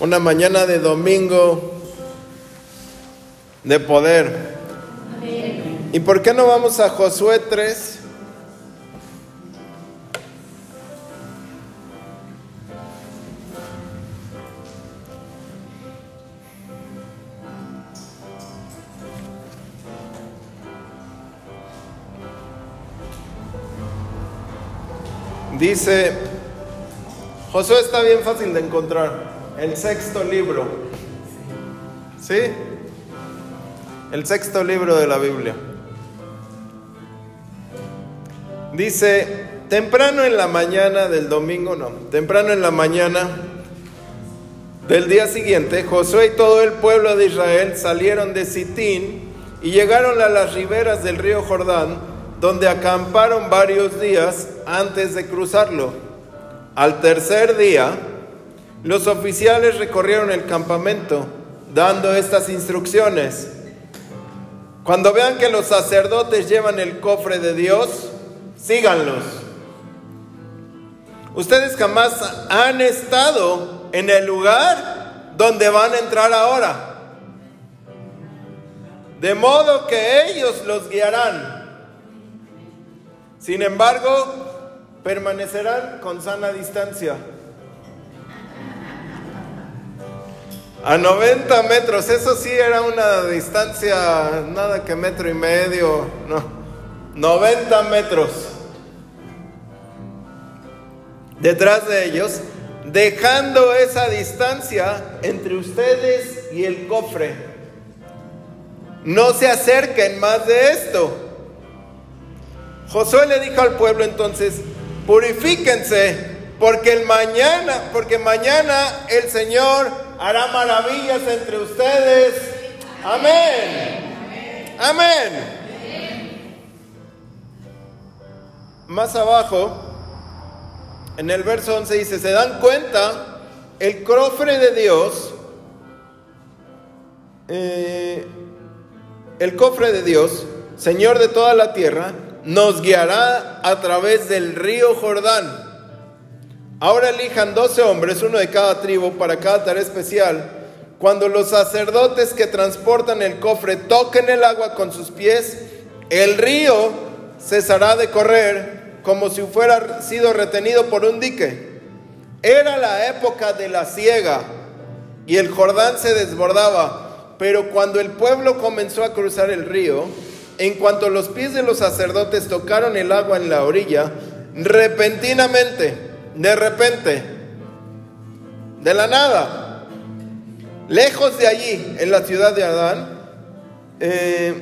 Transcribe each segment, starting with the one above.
una mañana de domingo de poder. ¿Y por qué no vamos a Josué 3? Dice, Josué está bien fácil de encontrar, el sexto libro. ¿Sí? El sexto libro de la Biblia. Dice, temprano en la mañana del domingo, no, temprano en la mañana del día siguiente, Josué y todo el pueblo de Israel salieron de Sitín y llegaron a las riberas del río Jordán, donde acamparon varios días antes de cruzarlo. Al tercer día, los oficiales recorrieron el campamento dando estas instrucciones. Cuando vean que los sacerdotes llevan el cofre de Dios, síganlos. Ustedes jamás han estado en el lugar donde van a entrar ahora. De modo que ellos los guiarán. Sin embargo, permanecerán con sana distancia. A 90 metros, eso sí era una distancia, nada que metro y medio, no, 90 metros. Detrás de ellos, dejando esa distancia entre ustedes y el cofre. No se acerquen más de esto. Josué le dijo al pueblo entonces, purifíquense, porque el mañana, porque mañana el Señor hará maravillas entre ustedes. Amén. Amén. Más abajo, en el verso 11 dice, ¿se dan cuenta? El cofre de Dios, eh, el cofre de Dios, Señor de toda la tierra, nos guiará a través del río Jordán. Ahora elijan 12 hombres, uno de cada tribu, para cada tarea especial. Cuando los sacerdotes que transportan el cofre toquen el agua con sus pies, el río cesará de correr como si fuera sido retenido por un dique. Era la época de la siega y el Jordán se desbordaba, pero cuando el pueblo comenzó a cruzar el río, en cuanto los pies de los sacerdotes tocaron el agua en la orilla, repentinamente, de repente, de la nada, lejos de allí, en la ciudad de Adán, eh,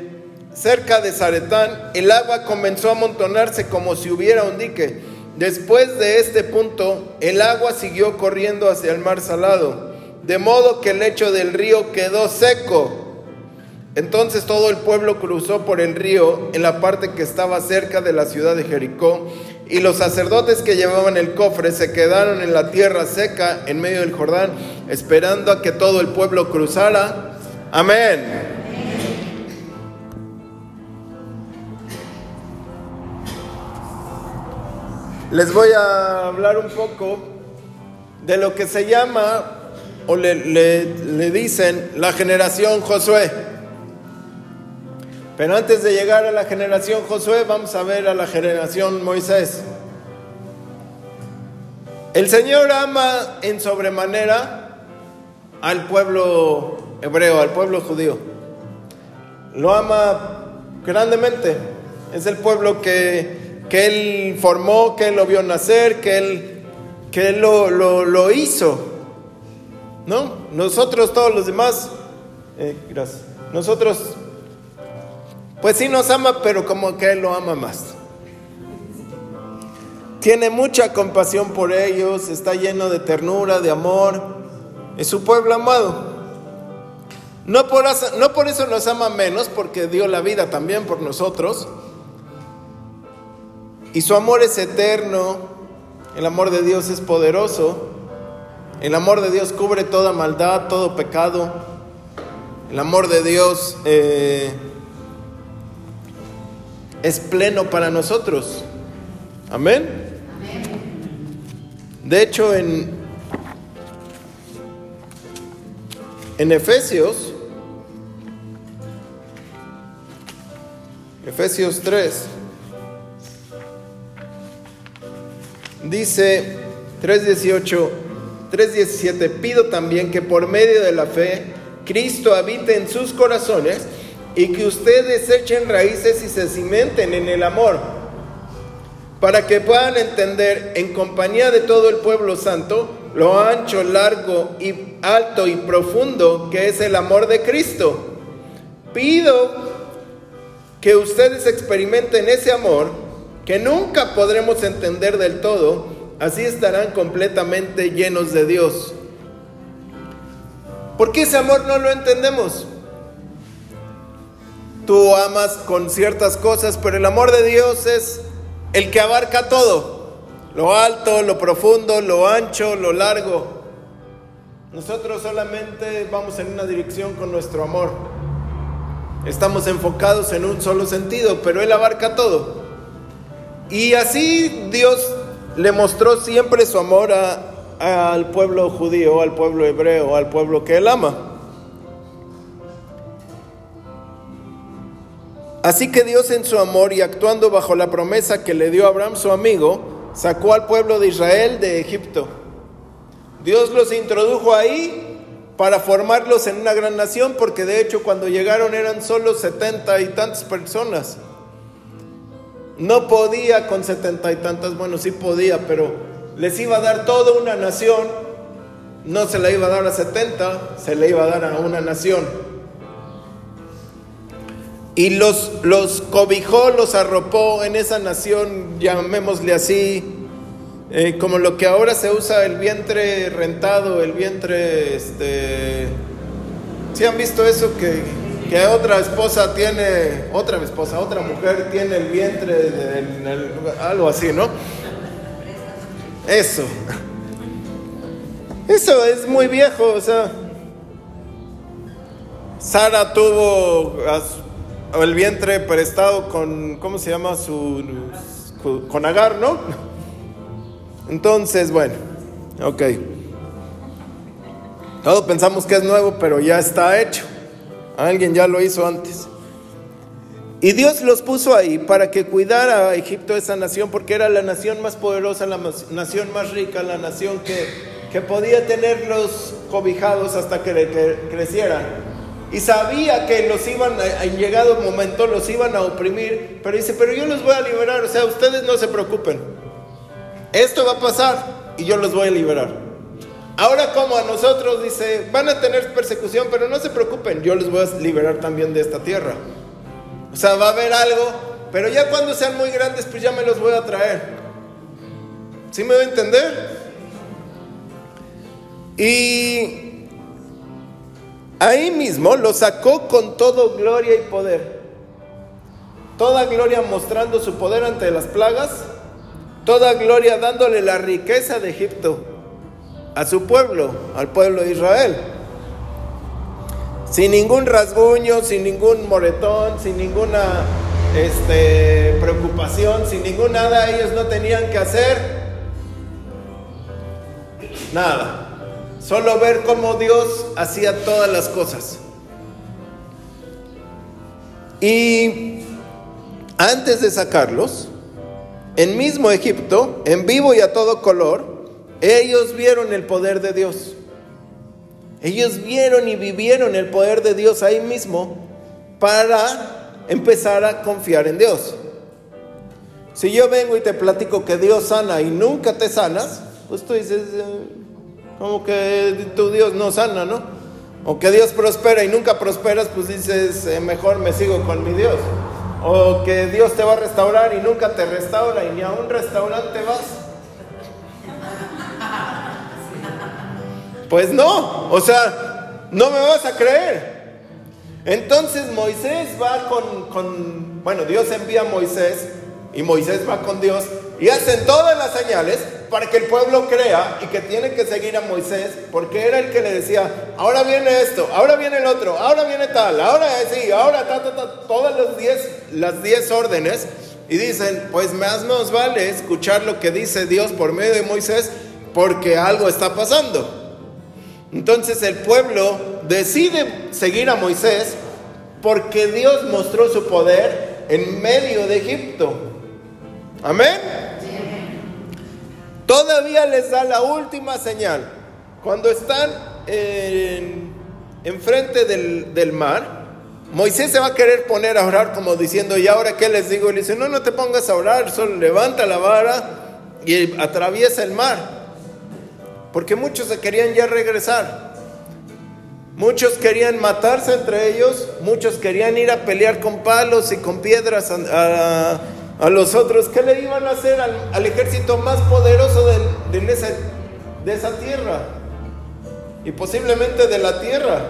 cerca de Zaretán, el agua comenzó a amontonarse como si hubiera un dique. Después de este punto, el agua siguió corriendo hacia el mar salado, de modo que el lecho del río quedó seco entonces todo el pueblo cruzó por el río en la parte que estaba cerca de la ciudad de Jericó, y los sacerdotes que llevaban el cofre se quedaron en la tierra seca en medio del Jordán, esperando a que todo el pueblo cruzara. Amén. Les voy a hablar un poco de lo que se llama o le, le dicen la generación Josué. Pero antes de llegar a la generación Josué, vamos a ver a la generación Moisés. El Señor ama en sobremanera al pueblo hebreo, al pueblo judío. Lo ama grandemente. Es el pueblo que, que Él formó, que Él lo vio nacer, que Él, que él lo, lo, hizo. ¿No? Nosotros, todos los demás, eh, gracias. Nosotros pues sí nos ama, pero como que Él lo ama más. Tiene mucha compasión por ellos, está lleno de ternura, de amor. Es su pueblo amado. No por, no por eso nos ama menos, porque dio la vida también por nosotros. Y su amor es eterno. El amor de Dios es poderoso. El amor de Dios cubre toda maldad, todo pecado. El amor de Dios eh, es pleno para nosotros. Amén. De hecho, en, En Efesios, Efesios 3, dice 3.18, 3.17, pido también que por medio de la fe Cristo habite en sus corazones y que ustedes echen raíces y se cimenten en el amor, para que puedan entender en compañía de todo el pueblo santo lo ancho, largo y alto y profundo que es el amor de Cristo. Pido que ustedes experimenten ese amor que nunca podremos entender del todo, así estarán completamente llenos de Dios. ¿Por qué ese amor no lo entendemos? Tú amas con ciertas cosas, pero el amor de Dios es el que abarca todo lo alto, lo profundo, lo ancho, lo largo. Nosotros solamente vamos en una dirección con nuestro amor. Estamos enfocados en un solo sentido, pero Él abarca todo. Y así Dios le mostró siempre su amor al pueblo judío, al pueblo hebreo, al pueblo que Él ama. Así que Dios en su amor y actuando bajo la promesa que le dio Abraham su amigo, sacó al pueblo de Israel de Egipto. Dios los introdujo ahí para formarlos en una gran nación, porque de hecho cuando llegaron eran solo setenta y tantas personas. No podía con setenta y tantas, bueno, sí podía, pero les iba a dar toda una nación. No se la iba a dar a setenta, se le iba a dar a una nación. Y los, los cobijó, los arropó en esa nación, llamémosle así, eh, como lo que ahora se usa el vientre rentado, el vientre, este... ¿Sí han visto eso que, que otra esposa tiene, otra esposa, otra mujer tiene el vientre, de, algo así, ¿no? Eso. Eso es muy viejo, o sea. Sara tuvo el vientre prestado con, ¿cómo se llama? Su, con Agar, ¿no? Entonces, bueno, ok. Todos pensamos que es nuevo, pero ya está hecho. Alguien ya lo hizo antes. Y Dios los puso ahí para que cuidara a Egipto esa nación, porque era la nación más poderosa, la nación más rica, la nación que, que podía tenerlos cobijados hasta que crecieran y sabía que los iban, en llegado momento, los iban a oprimir, pero dice, pero yo los voy a liberar, o sea, ustedes no se preocupen. Esto va a pasar y yo los voy a liberar. Ahora como a nosotros dice, van a tener persecución, pero no se preocupen, yo les voy a liberar también de esta tierra. O sea, va a haber algo, pero ya cuando sean muy grandes, pues ya me los voy a traer. ¿Sí me voy a entender? Y Ahí mismo lo sacó con todo gloria y poder. Toda gloria mostrando su poder ante las plagas, toda gloria dándole la riqueza de Egipto a su pueblo, al pueblo de Israel. Sin ningún rasguño, sin ningún moretón, sin ninguna este, preocupación, sin ningún nada, ellos no tenían que hacer nada. Solo ver cómo Dios hacía todas las cosas. Y antes de sacarlos, en mismo Egipto, en vivo y a todo color, ellos vieron el poder de Dios. Ellos vieron y vivieron el poder de Dios ahí mismo para empezar a confiar en Dios. Si yo vengo y te platico que Dios sana y nunca te sanas, pues tú dices, eh, como que tu Dios no sana, ¿no? O que Dios prospera y nunca prosperas, pues dices, eh, mejor me sigo con mi Dios. O que Dios te va a restaurar y nunca te restaura y ni a un restaurante vas. Pues no, o sea, no me vas a creer. Entonces Moisés va con, con, bueno, Dios envía a Moisés y Moisés va con Dios y hacen todas las señales para que el pueblo crea y que tiene que seguir a Moisés, porque era el que le decía, ahora viene esto, ahora viene el otro, ahora viene tal, ahora sí, ahora ta, ta, ta, todas las diez, las diez órdenes. Y dicen, pues más nos vale escuchar lo que dice Dios por medio de Moisés, porque algo está pasando. Entonces el pueblo decide seguir a Moisés porque Dios mostró su poder en medio de Egipto. Amén. Todavía les da la última señal. Cuando están en, enfrente del, del mar, Moisés se va a querer poner a orar como diciendo, ¿y ahora qué les digo? Y le dice, no, no te pongas a orar, solo levanta la vara y atraviesa el mar. Porque muchos se querían ya regresar. Muchos querían matarse entre ellos, muchos querían ir a pelear con palos y con piedras los otros. ¿Qué le iban a hacer al, ejército más poderoso de, de, esa, de esa tierra? Y posiblemente de la tierra.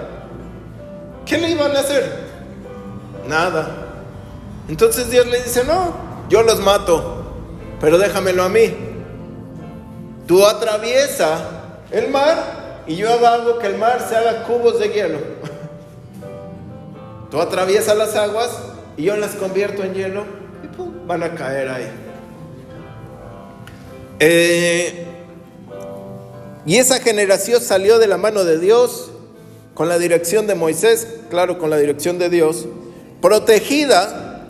¿Qué le iban a hacer? Nada. Entonces Dios le dice, no, yo los mato, pero déjamelo a mí. Tú atraviesa el mar y yo hago que el mar se haga cubos de hielo. Tú atraviesas las aguas y yo las convierto en hielo van a caer ahí. Eh, y esa generación salió de la mano de Dios con la dirección de Moisés, claro, con la dirección de Dios protegida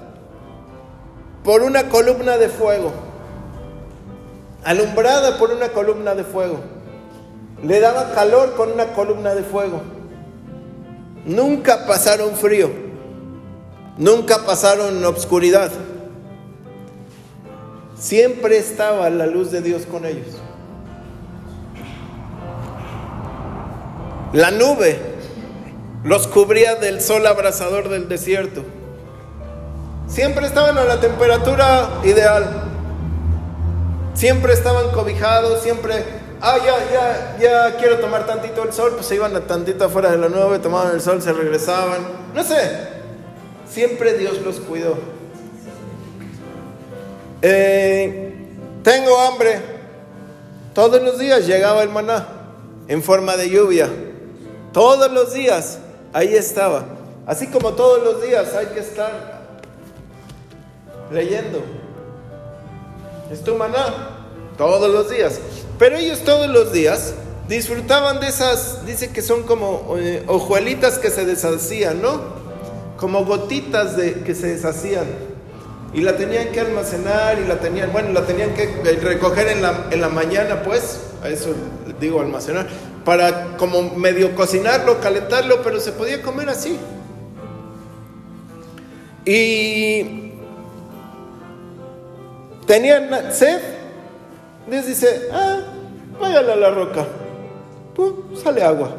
por una columna de fuego, alumbrada por una columna de fuego. Le daba calor con una columna de fuego. Nunca pasaron frío, nunca pasaron obscuridad. Siempre estaba la luz de Dios con ellos. La nube los cubría del sol abrasador del desierto. Siempre estaban a la temperatura ideal. Siempre estaban cobijados, siempre, ah, ya, ya, ya quiero tomar tantito el sol, pues se iban a tantito afuera de la nube, tomaban el sol, se regresaban. No sé, siempre Dios los cuidó. Eh, tengo hambre. Todos los días llegaba el maná en forma de lluvia. Todos los días ahí estaba. Así como todos los días hay que estar leyendo. Es tu maná, todos los días. Pero ellos todos los días disfrutaban de esas, dice que son como eh, ojuelitas que se deshacían, ¿no? Como gotitas de, que se deshacían. Y la tenían que almacenar y la tenían, bueno, la tenían que recoger en la, en la mañana, pues, a eso digo almacenar para como medio cocinarlo, calentarlo, pero se podía comer así. Y tenían sed. Dios dice, ah, váyale a la roca. sale agua.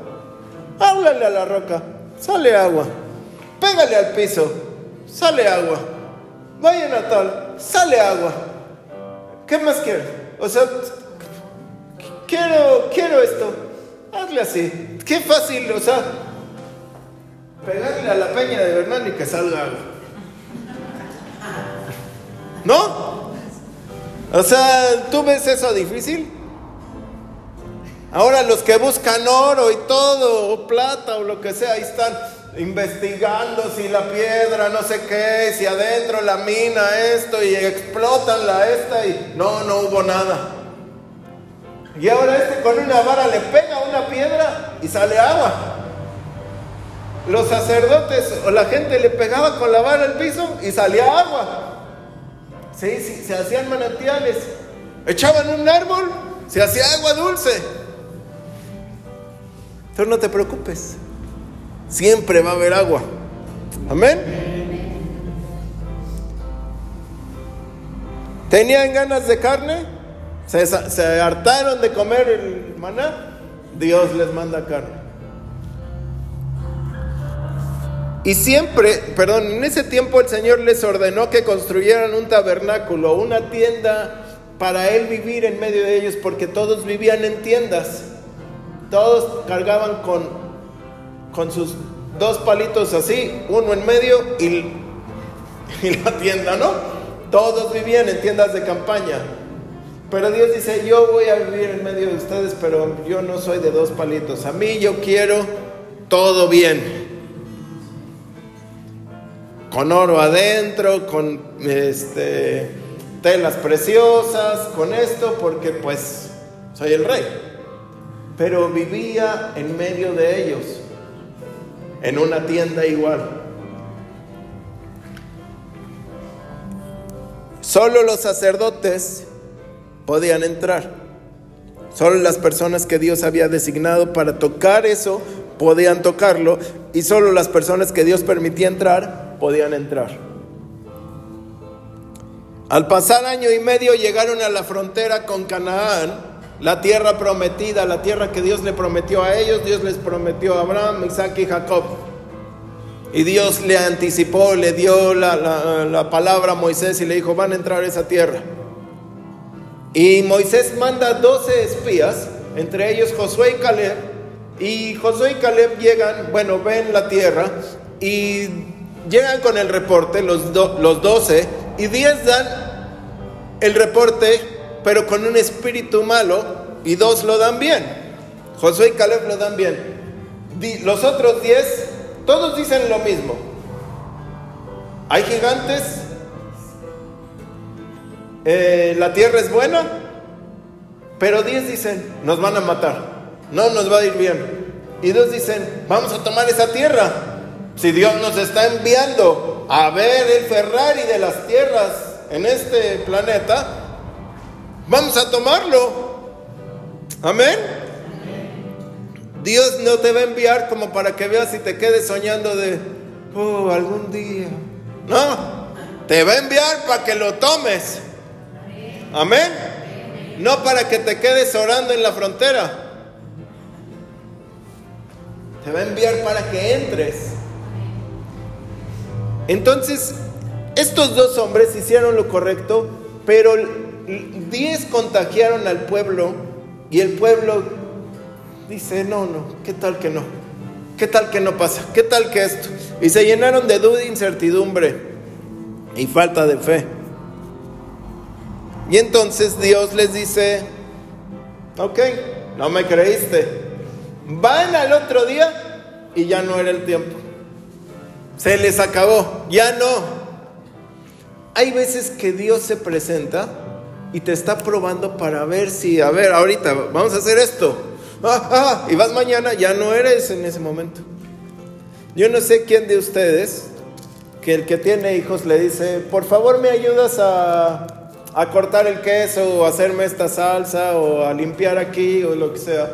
Háblale a la roca, sale agua. Pégale al piso, sale agua. Vayan a tal, sale agua. ¿Qué más quiere? O sea, quiero, quiero esto. Hazle así. Qué fácil, o sea, pegarle a la peña de Bernal y que salga algo. ¿No? O sea, ¿tú ves eso difícil? Ahora los que buscan oro y todo, o plata o lo que sea, ahí están investigando si la piedra, no sé qué, si adentro la mina, esto, y explotan la esta y no, no hubo nada. Y ahora este con una vara le pega una piedra y sale agua. Los sacerdotes o la gente le pegaba con la vara al piso y salía agua. Sí, se hacían manantiales. Echaban un árbol, se hacía agua dulce. Pero no te preocupes. Siempre va a haber agua. Amén. ¿Tenían ganas de carne? se, hartaron de comer el maná, Dios les manda carne. Y siempre, perdón, en ese tiempo el Señor les ordenó que construyeran un tabernáculo, una tienda para Él vivir en medio de ellos, porque todos vivían en tiendas. Todos cargaban con, con sus dos palitos así, uno en medio y, la tienda, ¿no? Todos vivían en tiendas de campaña. Pero Dios dice, yo voy a vivir en medio de ustedes, pero yo no soy de dos palitos. A mí yo quiero todo bien. Con oro adentro, con este, telas preciosas, con esto, porque pues soy el rey. pero vivía en medio de ellos, en una tienda igual. Solo los sacerdotes podían entrar. Solo las personas que Dios había designado para tocar eso podían tocarlo y solo las personas que Dios permitía entrar podían entrar. Al pasar año y medio llegaron a la frontera con Canaán la tierra prometida, la tierra que Dios le prometió a ellos, Dios les prometió a Abraham, Isaac y Jacob. Y Dios le anticipó, le dio la, palabra a Moisés y le dijo, van a entrar a esa tierra. Y Moisés manda 12 espías, entre ellos Josué y Caleb. Y Josué y Caleb llegan, bueno, ven la tierra y llegan con el reporte, los, los 12, y 10 dan el reporte pero con un espíritu malo, y dos lo dan bien. Josué y Caleb lo dan bien. Los otros diez, todos dicen lo mismo. Hay gigantes, eh, la tierra es buena, pero diez dicen, nos van a matar, no nos va a ir bien. Y dos dicen, vamos a tomar esa tierra. Si Dios nos está enviando a ver el Ferrari de las tierras en este planeta, Vamos a tomarlo. Amén. Dios no te va a enviar como para que veas y te quedes soñando de, oh, algún día. No, te va a enviar para que lo tomes. Amén. No para que te quedes orando en la frontera. Te va a enviar para que entres. Entonces, estos dos hombres hicieron lo correcto, pero diez contagiaron al pueblo y el pueblo dice, no, no, ¿qué tal que no? ¿Qué tal que no pasa? ¿Qué tal que esto? Y se llenaron de duda, incertidumbre y falta de fe. Y entonces Dios les dice, ok, no me creíste. Van al otro día y ya no era el tiempo. Se les acabó, ya no. Hay veces que Dios se presenta y te está probando para ver si, a ver, ahorita vamos a hacer esto. Ah, ah, y vas mañana, ya no eres en ese momento. Yo no sé quién de ustedes, que el que tiene hijos le dice, por favor me ayudas a, a cortar el queso o hacerme esta salsa o a limpiar aquí o lo que sea.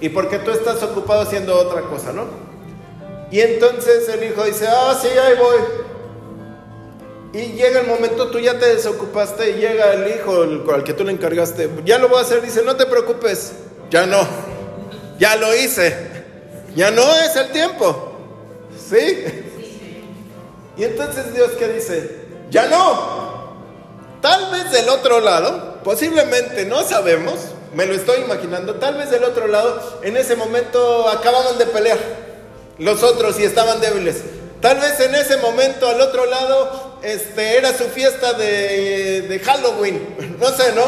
Y porque tú estás ocupado haciendo otra cosa, ¿no? Y entonces el hijo dice, ah, sí, ahí voy. Y llega el momento, tú ya te desocupaste y llega el hijo al que tú le encargaste. Ya lo voy a hacer, dice, no te preocupes. Ya no. Ya lo hice. Ya no es el tiempo. ¿Sí? Y entonces Dios qué dice, ya no. Tal vez del otro lado, posiblemente no sabemos, me lo estoy imaginando, tal vez del otro lado, en ese momento acababan de pelear los otros y estaban débiles. Tal vez en ese momento al otro lado este, era su fiesta de, Halloween, no sé, ¿no?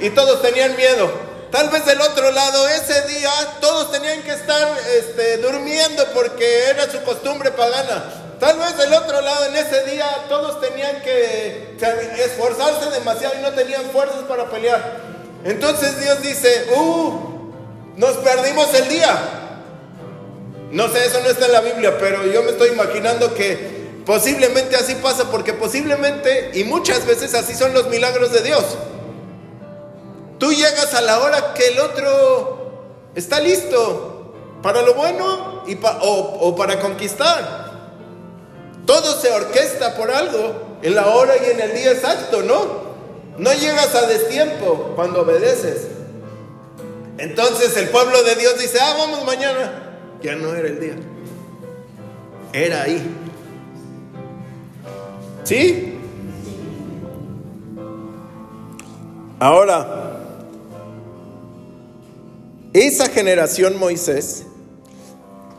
Y todos tenían miedo. Tal vez del otro lado ese día todos tenían que estar este, durmiendo porque era su costumbre pagana. Tal vez del otro lado en ese día todos tenían que esforzarse demasiado y no tenían fuerzas para pelear. Entonces Dios dice, uh, nos perdimos el día. No sé, eso no está en la Biblia, pero yo me estoy imaginando que posiblemente así pasa, porque posiblemente y muchas veces así son los milagros de Dios. Tú llegas a la hora que el otro está listo para lo bueno y o, para conquistar. Todo se orquesta por algo en la hora y en el día exacto, ¿no? No llegas a destiempo cuando obedeces. Entonces el pueblo de Dios dice, ah, vamos mañana ya no era el día. Era ahí. ¿Sí? Ahora, esa generación Moisés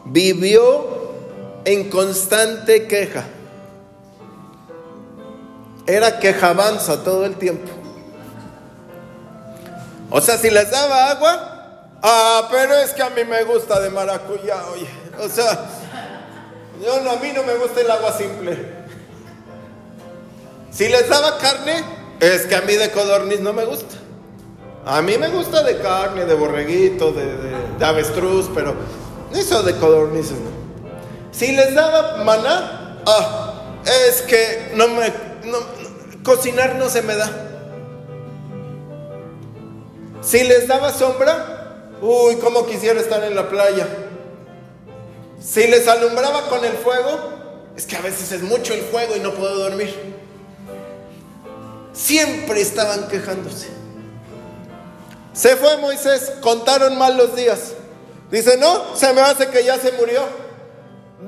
vivió en constante queja. Era quejabanza todo el tiempo. O sea, si les daba agua, Ah, pero es que a mí me gusta de maracuyá, oye. O sea, yo a mí no me gusta el agua simple. Si les daba carne, es que a mí de codorniz no me gusta. A mí me gusta de carne, de borreguito, de, avestruz, pero eso de codornices no. Si les daba maná, ah, es que no me, cocinar no se me da. Si les daba sombra, uy, cómo quisiera estar en la playa. Si les alumbraba con el fuego, es que a veces es mucho el fuego y no puedo dormir. Siempre estaban quejándose. Se fue Moisés, contaron mal los días. Dice, no, se me hace que ya se murió.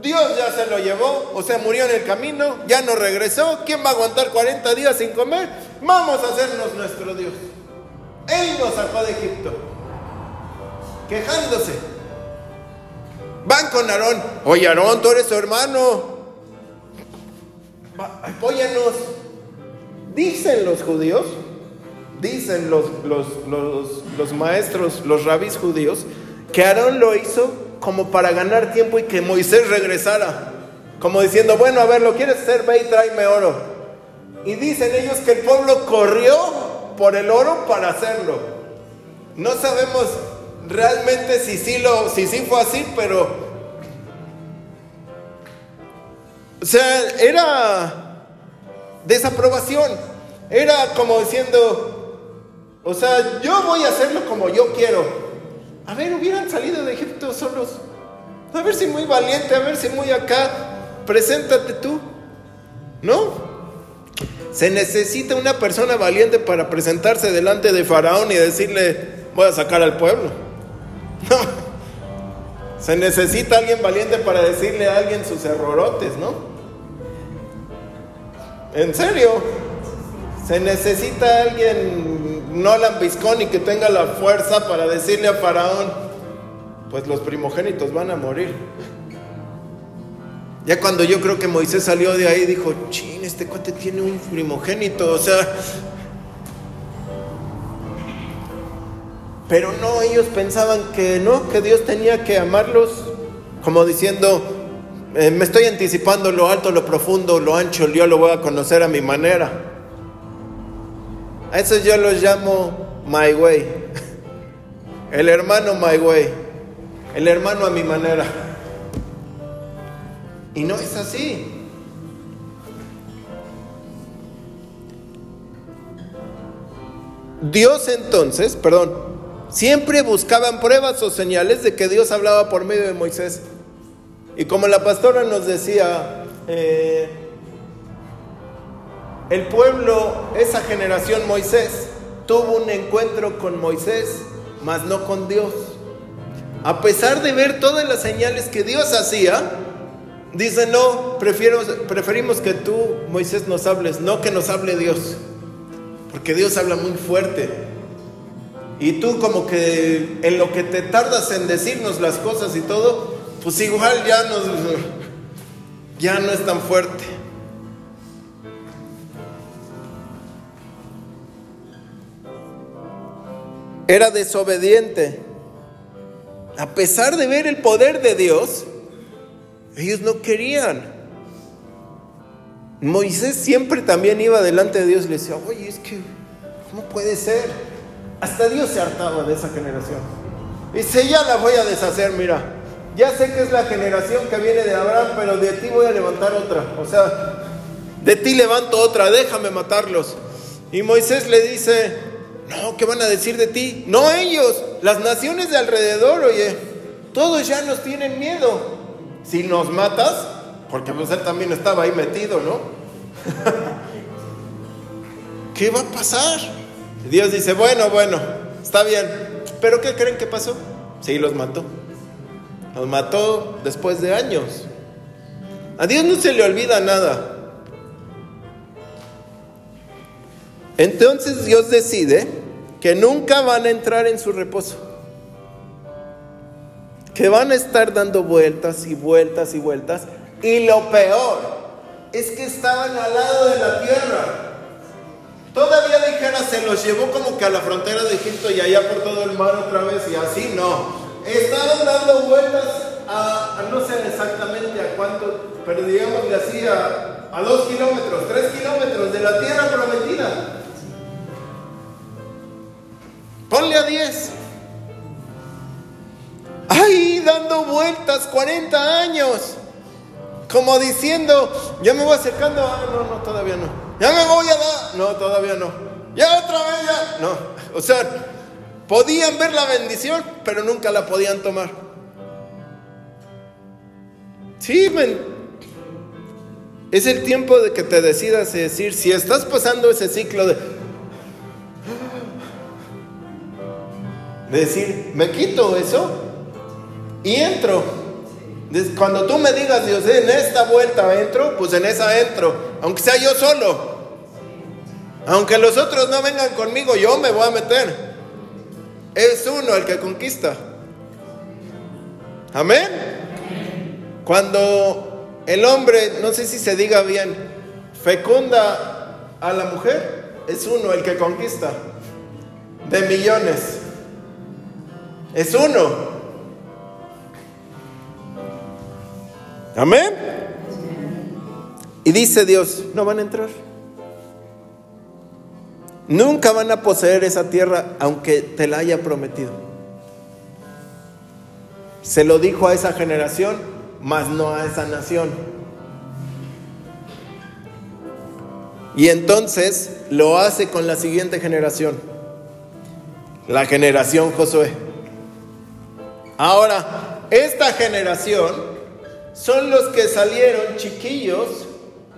Dios ya se lo llevó o se murió en el camino, ya no regresó. ¿Quién va a aguantar 40 días sin comer? Vamos a hacernos nuestro Dios. Él nos sacó de Egipto, quejándose. Van con Aarón. Oye, Aarón, tú eres su hermano. apóyanos. Dicen los judíos, dicen los, los, los maestros, los rabis judíos, que Aarón lo hizo como para ganar tiempo y que Moisés regresara. Como diciendo, bueno, a ver, ¿lo quieres hacer? Ve y tráeme oro. Y dicen ellos que el pueblo corrió por el oro para hacerlo. No sabemos realmente si sí, lo, si sí fue así, pero... O sea, era desaprobación. Era como diciendo, o sea, yo voy a hacerlo como yo quiero. A ver, hubieran salido de Egipto solos. A ver si muy valiente, a ver si muy acá. Preséntate tú. ¿No? Se necesita una persona valiente para presentarse delante de Faraón y decirle, voy a sacar al pueblo. No. Se necesita alguien valiente para decirle a alguien sus errorotes, ¿no? En serio. Se necesita alguien no lambiscón y que tenga la fuerza para decirle a Faraón, pues los primogénitos van a morir. Ya cuando yo creo que Moisés salió de ahí, dijo, chin, este cuate tiene un primogénito, o sea... Pero no, ellos pensaban que no, que Dios tenía que amarlos, como diciendo, eh, me estoy anticipando lo alto, lo profundo, lo ancho, yo lo voy a conocer a mi manera. A eso yo los llamo my way. El hermano my way. El hermano a mi manera. Y no es así. Dios entonces, perdón, siempre buscaban pruebas o señales de que Dios hablaba por medio de Moisés. Y como la pastora nos decía, eh, el pueblo, esa generación Moisés, tuvo un encuentro con Moisés, mas no con Dios. A pesar de ver todas las señales que Dios hacía, dice, no, preferimos que tú, Moisés, nos hables, no que nos hable Dios. Porque Dios habla muy fuerte. Y tú como que en lo que te tardas en decirnos las cosas y todo, pues igual ya, nos, ya no es tan fuerte. era desobediente. A pesar de ver el poder de Dios, ellos no querían. Moisés siempre también iba delante de Dios y le decía, oye, es que, ¿cómo puede ser? Hasta Dios se hartaba de esa generación. Dice, ya la voy a deshacer, mira. Ya sé que es la generación que viene de Abraham, pero de ti voy a levantar otra. O sea, de ti levanto otra, déjame matarlos. Y Moisés le dice, no, ¿qué van a decir de ti? No ellos, las naciones de alrededor, oye. Todos ya nos tienen miedo. Si nos matas, porque pues él también estaba ahí metido, ¿no? ¿Qué va a pasar? Dios dice, bueno, bueno, está bien. ¿Pero qué creen que pasó? Sí, los mató. Los mató después de años. A Dios no se le olvida nada. Entonces Dios decide que nunca van a entrar en su reposo. Que van a estar dando vueltas y vueltas y vueltas. Y lo peor es que estaban al lado de la tierra. Todavía dijera, se los llevó como que a la frontera de Egipto y allá por todo el mar otra vez y así no. Estaban dando vueltas a, no sé exactamente a cuánto, pero digamos le hacía a dos kilómetros, tres kilómetros de la tierra prometida. Ponle a 10. vueltas 40 años. Como diciendo, ya me voy acercando, ah, no, no, todavía no. Ya me voy a dar, no, todavía no. Ya otra vez, ya, no. O sea, podían ver la bendición, pero nunca la podían tomar. Sí, es el tiempo de que te decidas decir, si estás pasando ese ciclo de, de decir, me quito eso y entro. Cuando tú me digas, Dios, en esta vuelta entro, pues en esa entro, aunque sea yo solo. Aunque los otros no vengan conmigo, yo me voy a meter. Es uno el que conquista. Amén. Cuando el hombre, no sé si se diga bien, fecunda a la mujer, es uno el que conquista. De millones. Es uno. Amén. Y dice Dios, no van a entrar. Nunca van a poseer esa tierra aunque te la haya prometido. Se lo dijo a esa generación, mas no a esa nación. Y entonces lo hace con la siguiente generación, la generación Josué. Ahora, esta generación son los que salieron chiquillos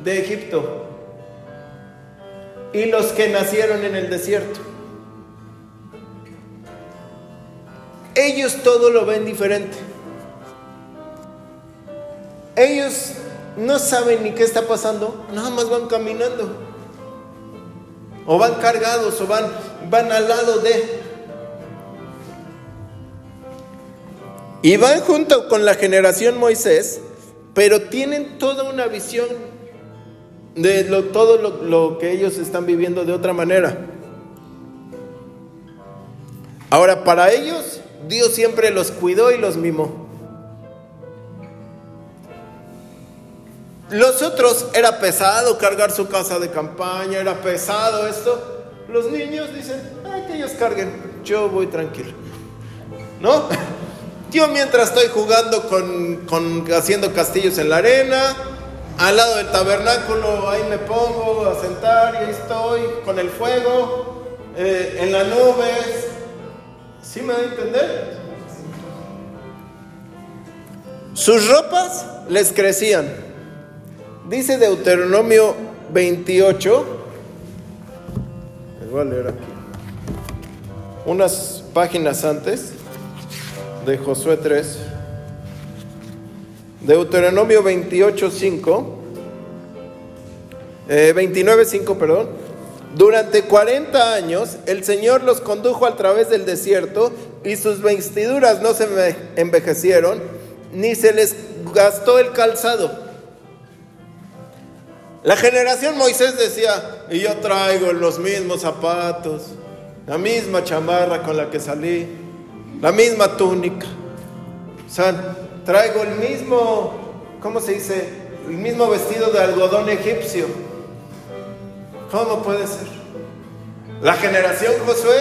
de Egipto y los que nacieron en el desierto. Ellos todo lo ven diferente. Ellos no saben ni qué está pasando, nada más van caminando. O van cargados o van, van al lado de... Y van junto con la generación Moisés, pero tienen toda una visión de todo lo, que ellos están viviendo de otra manera. Ahora, para ellos, Dios siempre los cuidó y los mimó. Los otros era pesado cargar su casa de campaña, era pesado esto. Los niños dicen, que ellos carguen, yo voy tranquilo. ¿No? Yo mientras estoy jugando con, haciendo castillos en la arena, al lado del tabernáculo, ahí me pongo a sentar y ahí estoy con el fuego, eh, en las nubes. ¿Sí me da a entender? Sus ropas les crecían. Dice Deuteronomio 28. Les voy a leer aquí. Unas páginas antes de Josué 3, Deuteronomio 28, 5, 29, 5, perdón. Durante 40 años el Señor los condujo a través del desierto y sus vestiduras no se envejecieron, ni se les gastó el calzado. La generación Moisés decía, y yo traigo los mismos zapatos, la misma chamarra con la que salí, la misma túnica. O sea, traigo el mismo, ¿cómo se dice? El mismo vestido de algodón egipcio. ¿Cómo puede ser? La generación Josué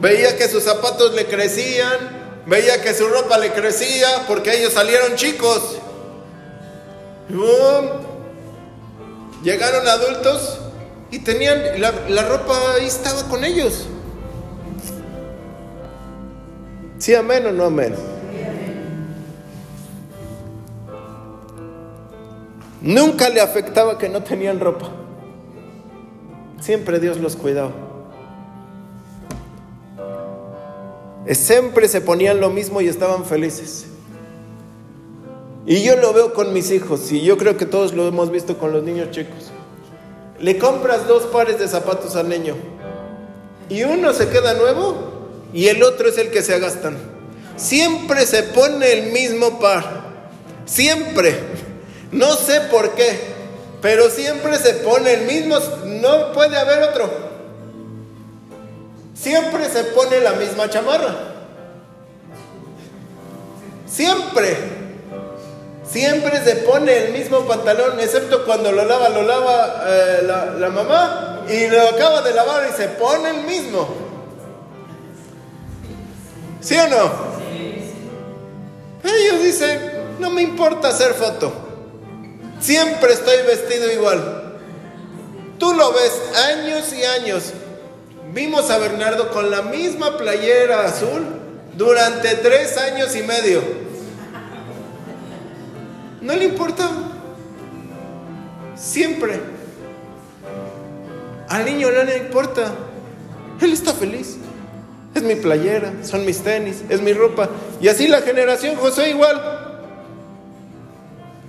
veía que sus zapatos le crecían, veía que su ropa le crecía porque ellos salieron chicos. Llegaron adultos y tenían la, la ropa ahí estaba con ellos. ¿Sí amén o no amén? Nunca le afectaba que no tenían ropa. Siempre Dios los cuidaba. Siempre se ponían lo mismo y estaban felices. Y yo lo veo con mis hijos y yo creo que todos lo hemos visto con los niños chicos. Le compras dos pares de zapatos al niño y uno se queda nuevo y el otro es el que se agastan. Siempre se pone el mismo par. Siempre. No sé por qué, pero siempre se pone el mismo. No puede haber otro. Siempre se pone la misma chamarra. Siempre. Siempre se pone el mismo pantalón, excepto cuando lo lava, lo lava eh, la, la mamá y lo acaba de lavar y se pone el mismo. ¿Sí o no? Ellos dicen, no me importa hacer foto. Siempre estoy vestido igual. Tú lo ves años y años. Vimos a Bernardo con la misma playera azul durante tres años y medio. No le importa. Siempre. Al niño no le importa. Él está feliz. Es mi playera, son mis tenis, es mi ropa. Y así la generación José igual.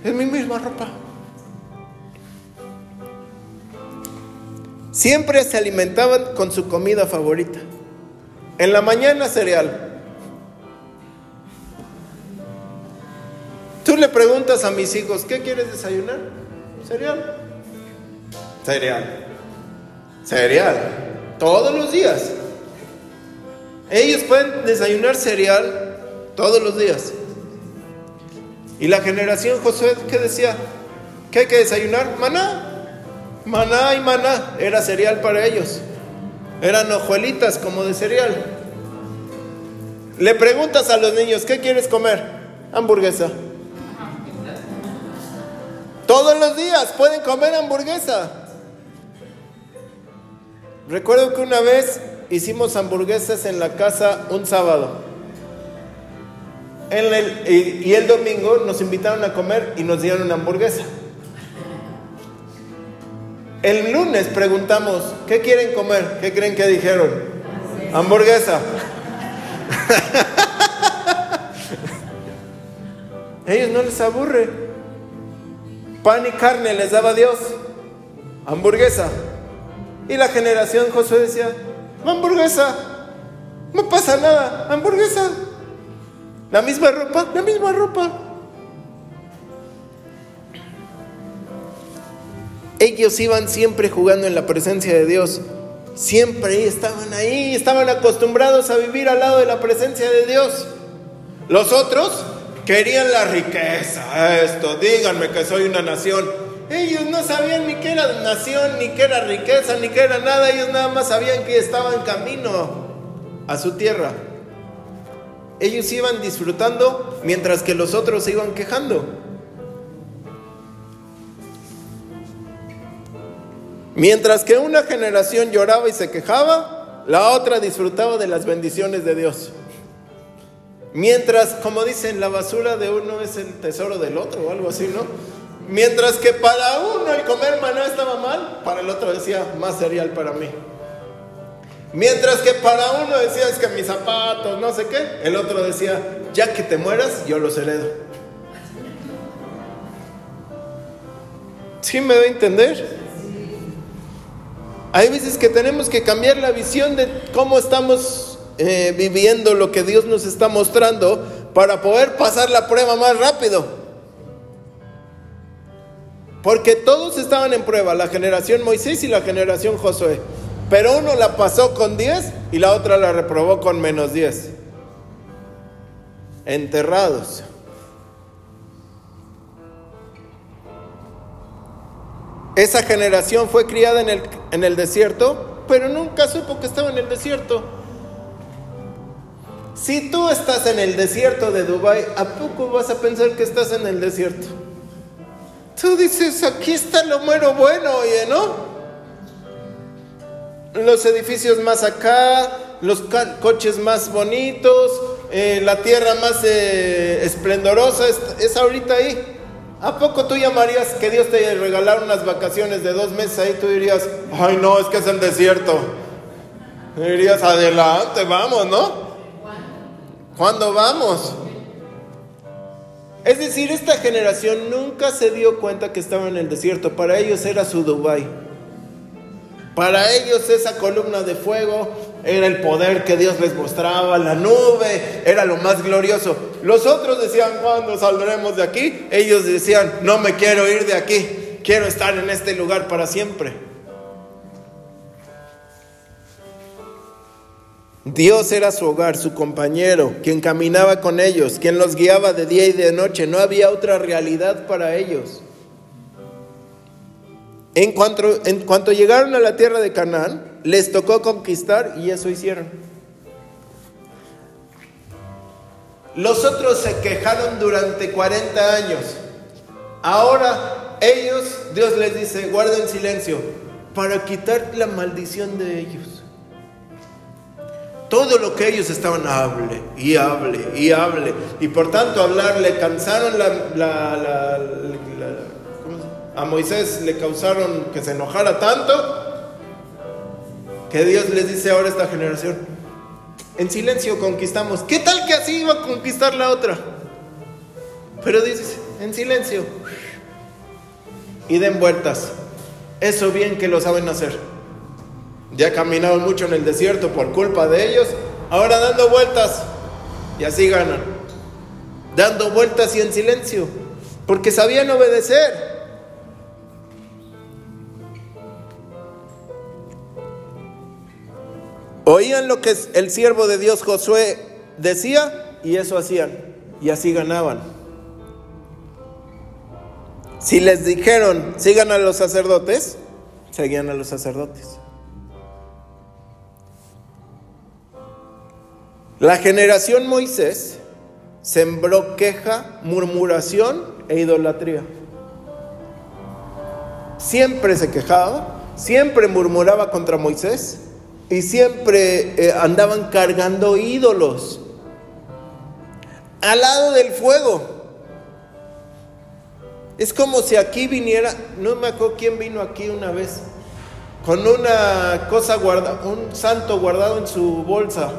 Es mi misma ropa. Siempre se alimentaban con su comida favorita. En la mañana cereal. Tú le preguntas a mis hijos, ¿qué quieres desayunar? Cereal. Cereal. Cereal. Todos los días. Ellos pueden desayunar cereal todos los días. Y la generación Josué, ¿qué decía? ¿Qué hay que desayunar? Maná. Maná y maná era cereal para ellos. Eran hojuelitas como de cereal. Le preguntas a los niños, ¿qué quieres comer? Hamburguesa. Todos los días pueden comer hamburguesa. Recuerdo que una vez hicimos hamburguesas en la casa un sábado. Y, el domingo nos invitaron a comer y nos dieron una hamburguesa. El lunes preguntamos, ¿qué quieren comer? ¿Qué creen que dijeron? Hamburguesa. Ellos no les aburre. Pan y carne les daba Dios. Hamburguesa. Y la generación Josué decía, hamburguesa. No pasa nada, hamburguesa. La misma ropa, la misma ropa. Ellos iban siempre jugando en la presencia de Dios. Siempre estaban ahí, estaban acostumbrados a vivir al lado de la presencia de Dios. Los otros querían la riqueza, esto, díganme que soy una nación. Ellos no sabían ni qué era nación, ni qué era riqueza, ni qué era nada. Ellos nada más sabían que estaban camino a su tierra. Ellos iban disfrutando mientras que los otros se iban quejando. Mientras que una generación lloraba y se quejaba, la otra disfrutaba de las bendiciones de Dios. Mientras, como dicen, la basura de uno es el tesoro del otro o algo así, ¿no? Mientras que para uno el comer maná estaba mal, para el otro decía, más cereal para mí. Mientras que para uno decía, es que mis zapatos, no sé qué, el otro decía, ya que te mueras, yo los heredo. ¿Sí me va a entender? Hay veces que tenemos que cambiar la visión de cómo estamos eh, viviendo lo que Dios nos está mostrando para poder pasar la prueba más rápido. Porque todos estaban en prueba, la generación Moisés y la generación Josué. Pero uno la pasó con 10 y la otra la reprobó con menos 10. Enterrados. Esa generación fue criada en el, en el desierto, pero nunca supo que estaba en el desierto. Si tú estás en el desierto de Dubai, ¿a poco vas a pensar que estás en el desierto? Tú dices, aquí está lo mero bueno, oye, ¿no? Los edificios más acá, los coches más bonitos, eh, la tierra más eh, esplendorosa, es, ahorita ahí. ¿A poco tú llamarías que Dios te regalara unas vacaciones de dos meses ahí? Tú dirías, ay no, es que es el desierto. Dirías, adelante, vamos, ¿no? ¿Cuándo vamos? Es decir, esta generación nunca se dio cuenta que estaba en el desierto. Para ellos era su Dubai. Para ellos esa columna de fuego era el poder que Dios les mostraba, la nube era lo más glorioso. Los otros decían, ¿cuándo saldremos de aquí? Ellos decían, no me quiero ir de aquí, quiero estar en este lugar para siempre. Dios era su hogar, su compañero, quien caminaba con ellos, quien los guiaba de día y de noche. No había otra realidad para ellos. En cuanto, en cuanto llegaron a la tierra de Canaán, les tocó conquistar y eso hicieron. Los otros se quejaron durante 40 años. Ahora ellos, Dios les dice, guarden silencio para quitar la maldición de ellos. Todo lo que ellos estaban, hable y hable y hable. Y por tanto hablar le cansaron la, a Moisés, le causaron que se enojara tanto, que Dios les dice ahora a esta generación, en silencio conquistamos. ¿Qué tal que así iba a conquistar la otra? Pero dice, en silencio. Y den vueltas. Eso bien que lo saben hacer. Ya caminaron mucho en el desierto por culpa de ellos. Ahora dando vueltas. Y así ganan. Dando vueltas y en silencio. Porque sabían obedecer. Oían lo que el siervo de Dios Josué decía y eso hacían. Y así ganaban. Si les dijeron, sigan a los sacerdotes, seguían a los sacerdotes. La generación Moisés sembró queja, murmuración e idolatría. Siempre se quejaba, siempre murmuraba contra Moisés y siempre eh, andaban cargando ídolos al lado del fuego. Es como si aquí viniera, no me acuerdo quién vino aquí una vez, con una cosa guardada, un santo guardado en su bolsa.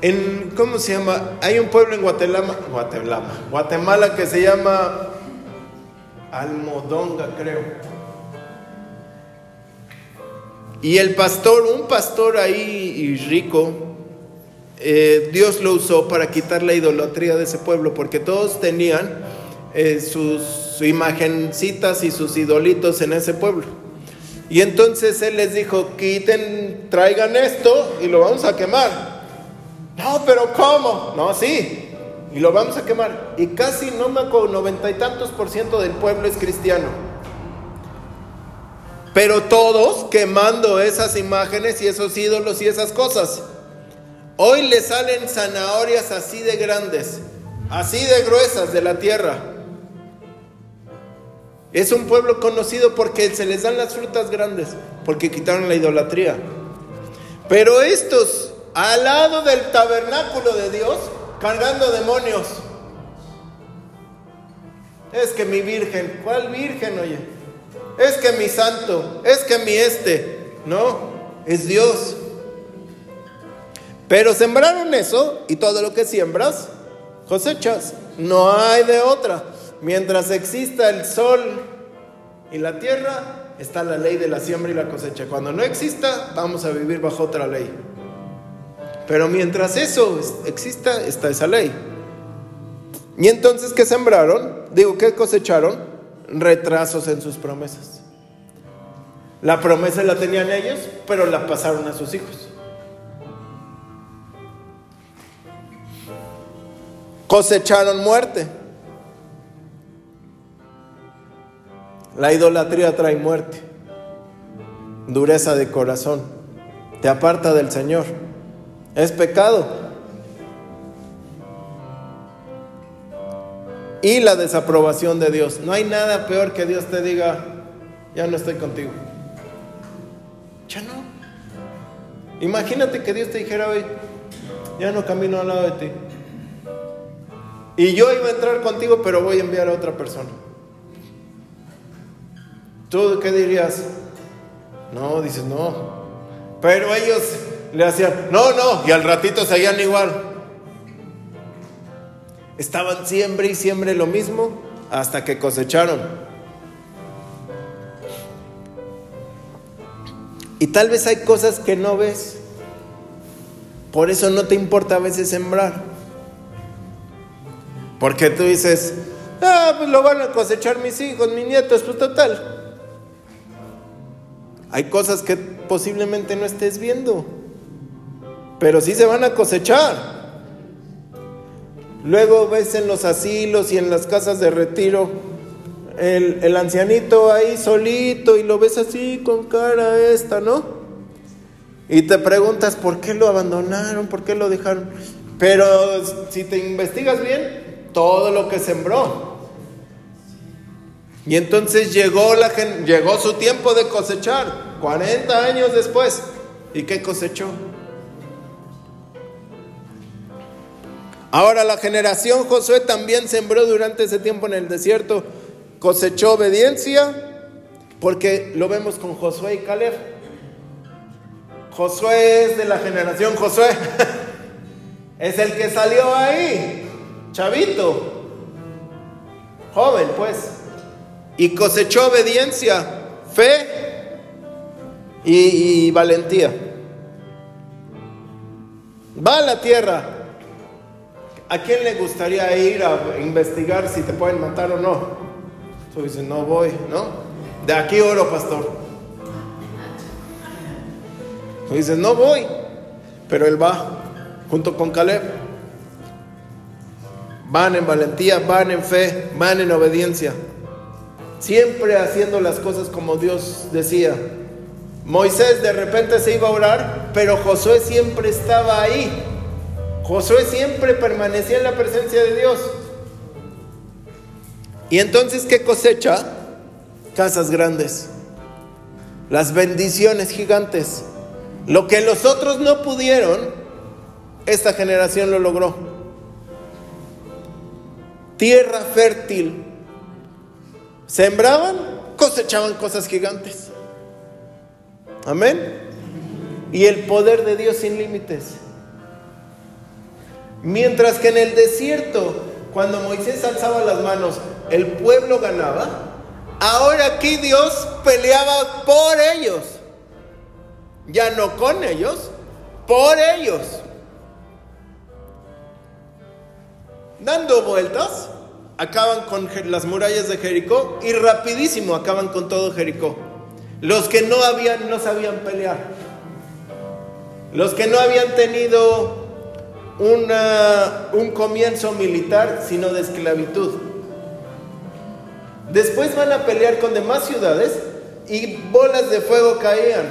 En, ¿cómo se llama? Hay un pueblo en Guatemala, Guatemala, Guatemala que se llama Almodonga, creo. Y el pastor, un pastor ahí rico, eh, Dios lo usó para quitar la idolatría de ese pueblo, porque todos tenían eh, sus imagencitas y sus idolitos en ese pueblo. Y entonces él les dijo, quiten, traigan esto y lo vamos a quemar. No, pero ¿cómo? No, sí, y lo vamos a quemar. Y casi, no me acuerdo, noventa y tantos por ciento del pueblo es cristiano. Pero todos quemando esas imágenes y esos ídolos y esas cosas. Hoy le salen zanahorias así de grandes, así de gruesas de la tierra. Es un pueblo conocido porque se les dan las frutas grandes, porque quitaron la idolatría. Pero estos, al lado del tabernáculo de Dios, cargando demonios. Es que mi virgen, ¿cuál virgen, oye? Es que mi santo, es que mi este. No, es Dios. Pero sembraron eso y todo lo que siembras, cosechas. No hay de otra. Mientras exista el sol y la tierra, está la ley de la siembra y la cosecha. Cuando no exista, vamos a vivir bajo otra ley. Pero mientras eso exista, está esa ley. Y entonces, ¿qué sembraron? Digo, ¿qué cosecharon? Retrasos en sus promesas. La promesa la tenían ellos, pero la pasaron a sus hijos. cosecharon muerte. La idolatría trae muerte, dureza de corazón, te aparta del Señor. Es pecado. Y la desaprobación de Dios. No hay nada peor que Dios te diga, ya no estoy contigo. Ya no. Imagínate que Dios te dijera hoy, ya no camino al lado de ti. Y yo iba a entrar contigo, pero voy a enviar a otra persona. ¿Tú qué dirías? No, dices, no. Pero ellos le hacían, no, no, y al ratito seguían igual. Estaban siempre y siempre lo mismo hasta que cosecharon. Y tal vez hay cosas que no ves. Por eso no te importa a veces sembrar. Porque tú dices, ah, pues lo van a cosechar mis hijos, mis nietos, pues total. Hay cosas que posiblemente no estés viendo, pero sí se van a cosechar. Luego ves en los asilos y en las casas de retiro el, ancianito ahí solito y lo ves así con cara esta, ¿no? Y te preguntas, ¿por qué lo abandonaron? ¿Por qué lo dejaron? Pero si te investigas bien, todo lo que sembró. Y entonces llegó, la, llegó su tiempo de cosechar, 40 años después. ¿Y qué cosechó? Ahora la generación Josué también sembró durante ese tiempo en el desierto, cosechó obediencia, porque lo vemos con Josué y Caleb. Josué es de la generación Josué, es el que salió ahí, chavito, joven pues, y cosechó obediencia, fe y, y valentía. Va a la tierra, ¿A quién le gustaría ir a investigar si te pueden matar o no? Tú dices, no voy, ¿no? De aquí oro, pastor. Tú dices, no voy. Pero él va, junto con Caleb. Van en valentía, van en fe, van en obediencia. Siempre haciendo las cosas como Dios decía. Moisés de repente se iba a orar, pero Josué siempre estaba ahí Josué siempre permanecía en la presencia de Dios. Y entonces, ¿qué cosecha? Casas grandes, las bendiciones gigantes. Lo que los otros no pudieron, esta generación lo logró. Tierra fértil. Sembraban, cosechaban cosas gigantes. Amén. Y el poder de Dios sin límites. Mientras que en el desierto, cuando Moisés alzaba las manos, el pueblo ganaba, ahora aquí Dios peleaba por ellos. Ya no con ellos, por ellos. Dando vueltas, acaban con las murallas de Jericó y rapidísimo acaban con todo Jericó. Los que no habían no sabían pelear. Los que no habían tenido un comienzo militar, sino de esclavitud. Después van a pelear con demás ciudades y bolas de fuego caían.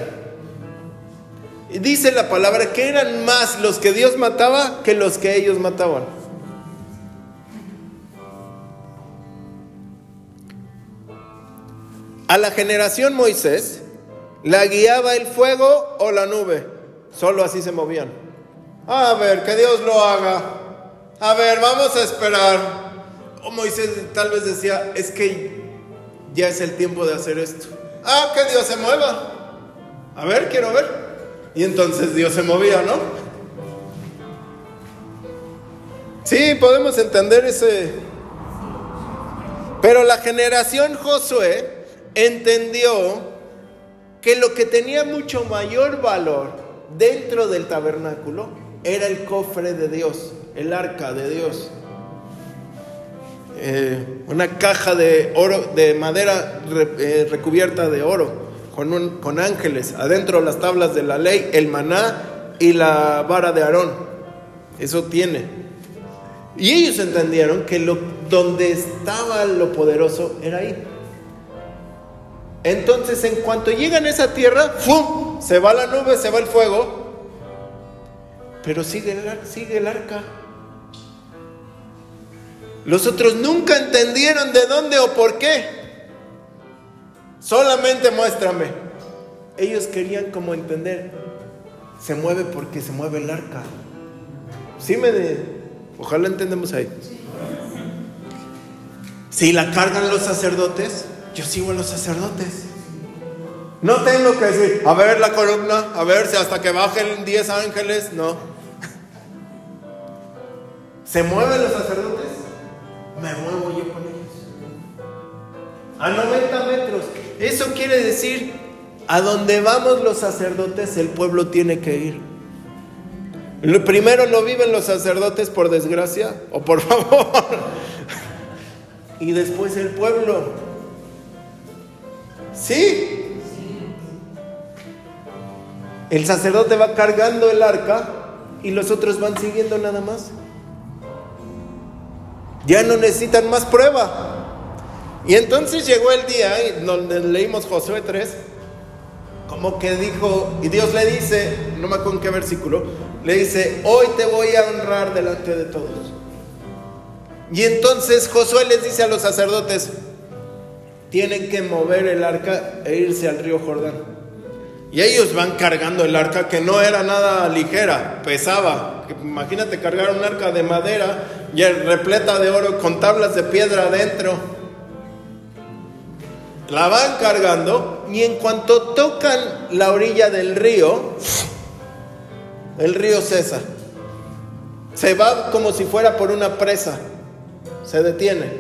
Y dice la palabra que eran más los que Dios mataba que los que ellos mataban. A la generación Moisés la guiaba el fuego o la nube. Solo así se movían. A ver, que Dios lo haga. A ver, vamos a esperar. O Moisés tal vez decía, es que ya es el tiempo de hacer esto. Ah, que Dios se mueva. A ver, quiero ver. Y entonces Dios se movía, ¿no? Sí, podemos entender ese. Pero la generación Josué entendió que lo que tenía mucho mayor valor dentro del tabernáculo era el cofre de Dios, el arca de Dios. Eh, una caja de oro, de madera eh, recubierta de oro, con, con ángeles, adentro las tablas de la ley, el maná y la vara de Aarón. Eso tiene. Y ellos entendieron que lo, donde estaba lo poderoso era ahí. Entonces, en cuanto llegan a esa tierra, ¡fum! Se va la nube, se va el fuego, pero sigue el, sigue el arca. Los otros nunca entendieron de dónde o por qué. Solamente muéstrame. Ellos querían como entender. Se mueve porque se mueve el arca. Sí me. Ojalá entendemos ahí. Si la cargan los sacerdotes, yo sigo a los sacerdotes. No tengo que decir, a ver la columna, a ver si hasta que bajen 10 ángeles, no. ¿Se mueven los sacerdotes? Me muevo yo con ellos. A 90 metros. Eso quiere decir, a donde vamos los sacerdotes, el pueblo tiene que ir. Primero lo viven los sacerdotes por desgracia o por favor. y después el pueblo. ¿Sí? El sacerdote va cargando el arca y los otros van siguiendo nada más. Ya no necesitan más prueba. Y entonces llegó el día donde leímos Josué 3, como que dijo, y Dios le dice, no me acuerdo en qué versículo, le dice, hoy te voy a honrar delante de todos. Y entonces Josué les dice a los sacerdotes, tienen que mover el arca e irse al río Jordán. Y ellos van cargando el arca que no era nada ligera, pesaba. Imagínate cargar un arca de madera y repleta de oro con tablas de piedra adentro. La van cargando y en cuanto tocan la orilla del río, el río cesa. Se va como si fuera por una presa. Se detiene.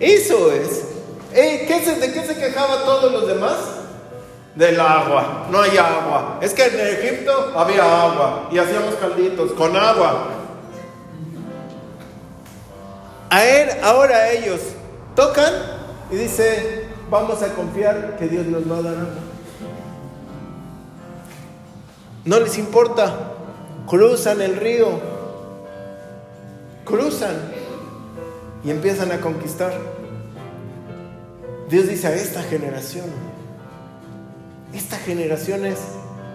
Eso es. ¿De qué se quejaba todos los demás? Del agua. No hay agua. Es que en Egipto había agua y hacíamos calditos con agua. A él, ahora ellos tocan y dice, vamos a confiar que Dios nos va a dar agua. No les importa. Cruzan el río. Cruzan. Y empiezan a conquistar. Dios dice a esta generación. Esta generación es...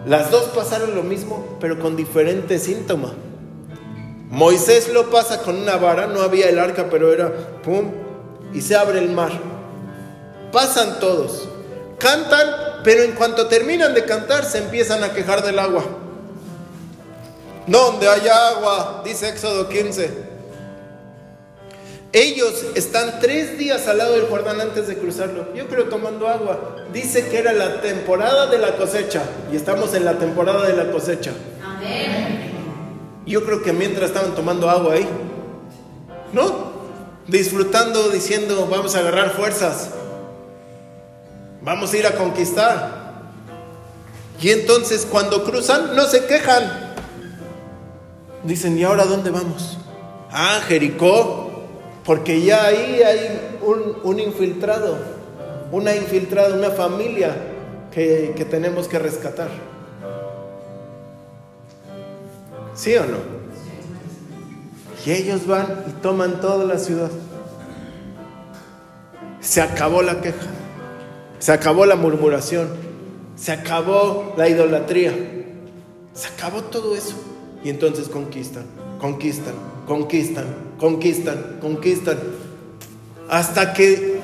Las dos pasaron lo mismo, pero con diferentes síntomas. Moisés lo pasa con una vara, no había el arca, pero era pum, y se abre el mar. Pasan todos, cantan, pero en cuanto terminan de cantar se empiezan a quejar del agua. ¿Dónde hay agua? Dice Éxodo 15. Ellos están tres días al lado del Jordán antes de cruzarlo. Yo creo tomando agua. Dice que era la temporada de la cosecha. Y estamos en la temporada de la cosecha. Amén. Yo creo que mientras estaban tomando agua ahí, ¿no? Disfrutando, diciendo, vamos a agarrar fuerzas. Vamos a ir a conquistar. Y entonces cuando cruzan, no se quejan. Dicen, ¿y ahora dónde vamos? Ah, Jericó. Porque ya ahí hay un, infiltrado, una infiltrada, una familia que, que tenemos que rescatar. ¿Sí o no? Y ellos van y toman toda la ciudad. Se acabó la queja, se acabó la murmuración, se acabó la idolatría, se acabó todo eso. Y entonces conquistan, conquistan, conquistan, conquistan, conquistan. Hasta que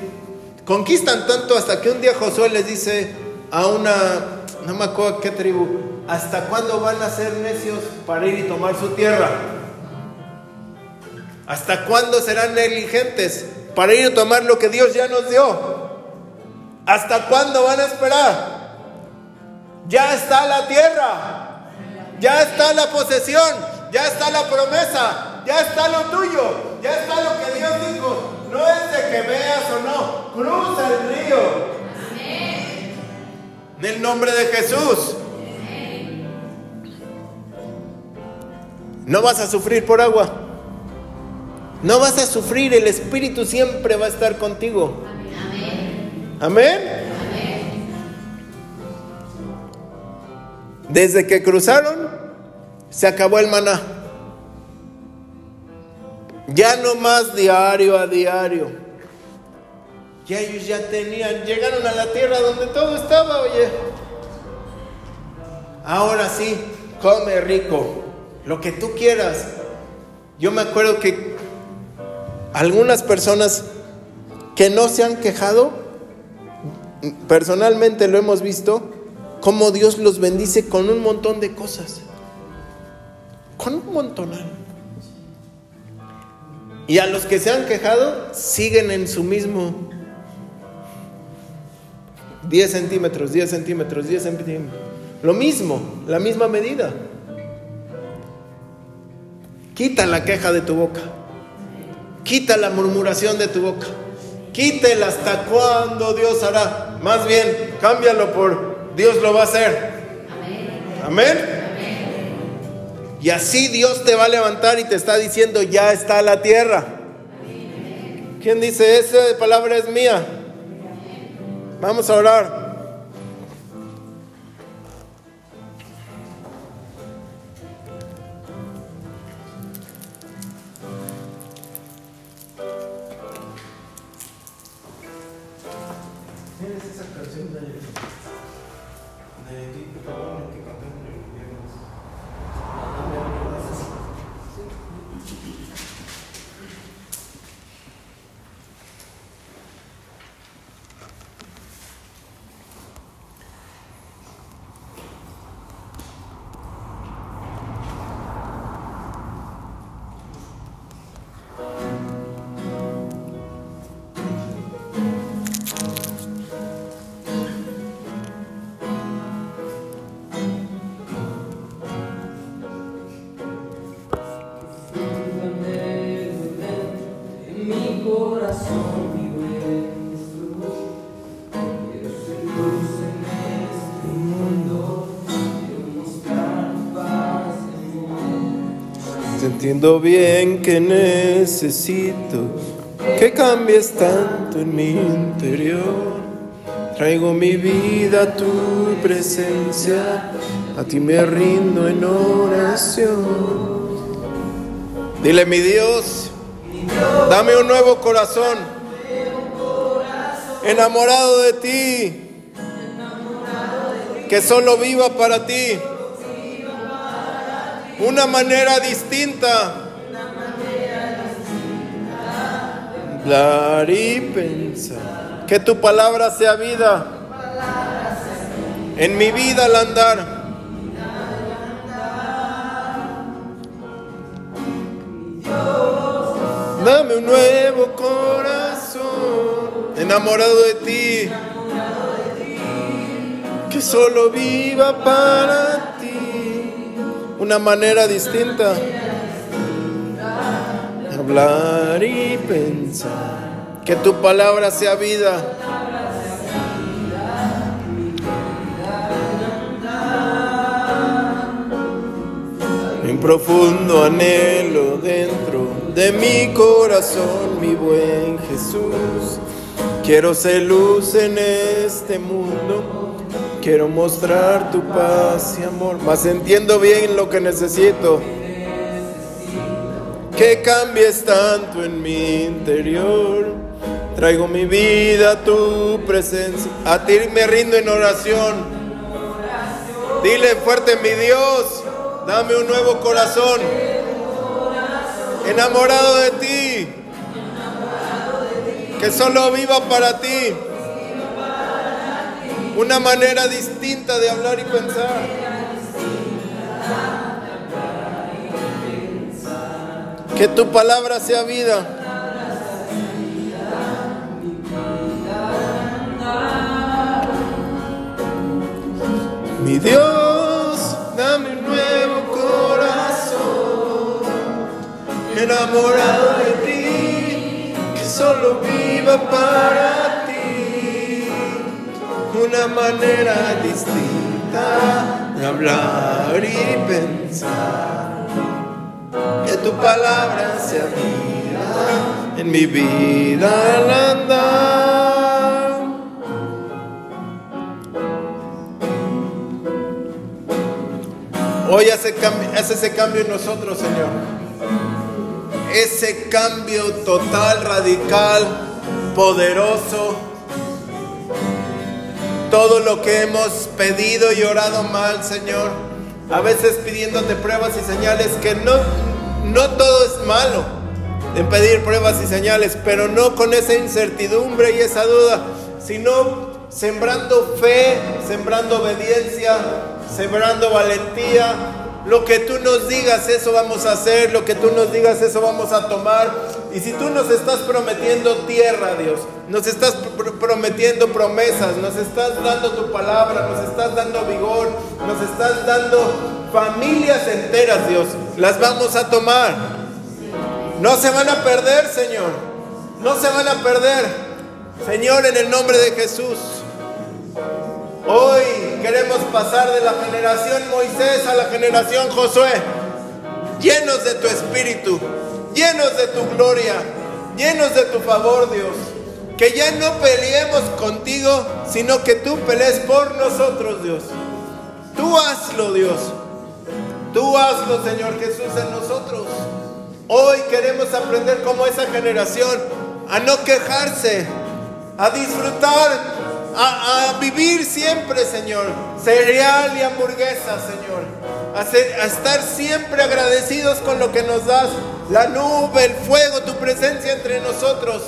conquistan tanto, hasta que un día Josué les dice a una, no me acuerdo qué tribu, ¿hasta cuándo van a ser necios para ir y tomar su tierra? ¿Hasta cuándo serán negligentes para ir a tomar lo que Dios ya nos dio? ¿Hasta cuándo van a esperar? Ya está la tierra, ya está la posesión, ya está la promesa, ya está lo tuyo, ya está lo que Dios dijo. No es de que veas o no, cruza el río. En el nombre de Jesús. No vas a sufrir por agua. No vas a sufrir, el Espíritu siempre va a estar contigo. Amén. Amén. Desde que cruzaron, se acabó el maná. Ya no más diario a diario. Ya ellos ya tenían, llegaron a la tierra donde todo estaba, oye. Ahora sí, come rico, lo que tú quieras. Yo me acuerdo que algunas personas que no se han quejado, personalmente lo hemos visto, cómo Dios los bendice con un montón de cosas. Con un montón. Y a los que se han quejado, siguen en su mismo 10 centímetros, 10 centímetros, 10 centímetros. Lo mismo, la misma medida. Quita la queja de tu boca. Quita la murmuración de tu boca. Quítela hasta cuando Dios hará. Más bien, cámbialo por Dios lo va a hacer. Amén. Y así Dios te va a levantar y te está diciendo, ya está la tierra. ¿Quién dice, esa palabra es mía? Vamos a orar. Entiendo bien que necesito que cambies tanto en mi interior. Traigo mi vida a tu presencia, a ti me rindo en oración. Dile mi Dios, dame un nuevo corazón, enamorado de ti, que solo viva para ti una manera distinta. Hablar y pensar. Que tu palabra sea vida. En mi vida al andar. Dame un nuevo corazón, enamorado de ti, que solo viva para una manera distinta. Hablar y pensar. Que tu palabra sea vida. En profundo anhelo dentro de mi corazón, mi buen Jesús. Quiero ser luz en este mundo Quiero mostrar tu paz y amor, mas entiendo bien lo que necesito. Que cambies tanto en mi interior. Traigo mi vida a tu presencia. A ti me rindo en oración. Dile fuerte, mi Dios, dame un nuevo corazón. Enamorado de ti. Que solo viva para ti una manera distinta de hablar y pensar. Que tu palabra sea vida. Mi Dios, dame un nuevo corazón, enamorado de ti, que solo viva para una manera distinta de hablar y pensar. Que tu palabra sea vida en mi vida al andar. Hoy hace, hace ese cambio en nosotros, Señor. Ese cambio total, radical, poderoso todo lo que hemos pedido y orado mal, Señor. A veces pidiéndote pruebas y señales que no, no todo es malo en pedir pruebas y señales, pero no con esa incertidumbre y esa duda, sino sembrando fe, sembrando obediencia, sembrando valentía, lo que tú nos digas, eso vamos a hacer. Lo que tú nos digas, eso vamos a tomar. Y si tú nos estás prometiendo tierra, Dios, nos estás prometiendo promesas, nos estás dando tu palabra, nos estás dando vigor, nos estás dando familias enteras, Dios, las vamos a tomar. No se van a perder, Señor. No se van a perder. Señor, en el nombre de Jesús. Hoy queremos pasar de la generación Moisés a la generación Josué, llenos de tu espíritu, llenos de tu gloria, llenos de tu favor, Dios. Que ya no peleemos contigo, sino que tú pelees por nosotros, Dios. Tú hazlo, Dios. Tú hazlo, Señor Jesús, en nosotros. Hoy queremos aprender como esa generación a no quejarse, a disfrutar a, vivir siempre, Señor, cereal y hamburguesa, Señor. A, estar siempre agradecidos con lo que nos das, la nube, el fuego, tu presencia entre nosotros.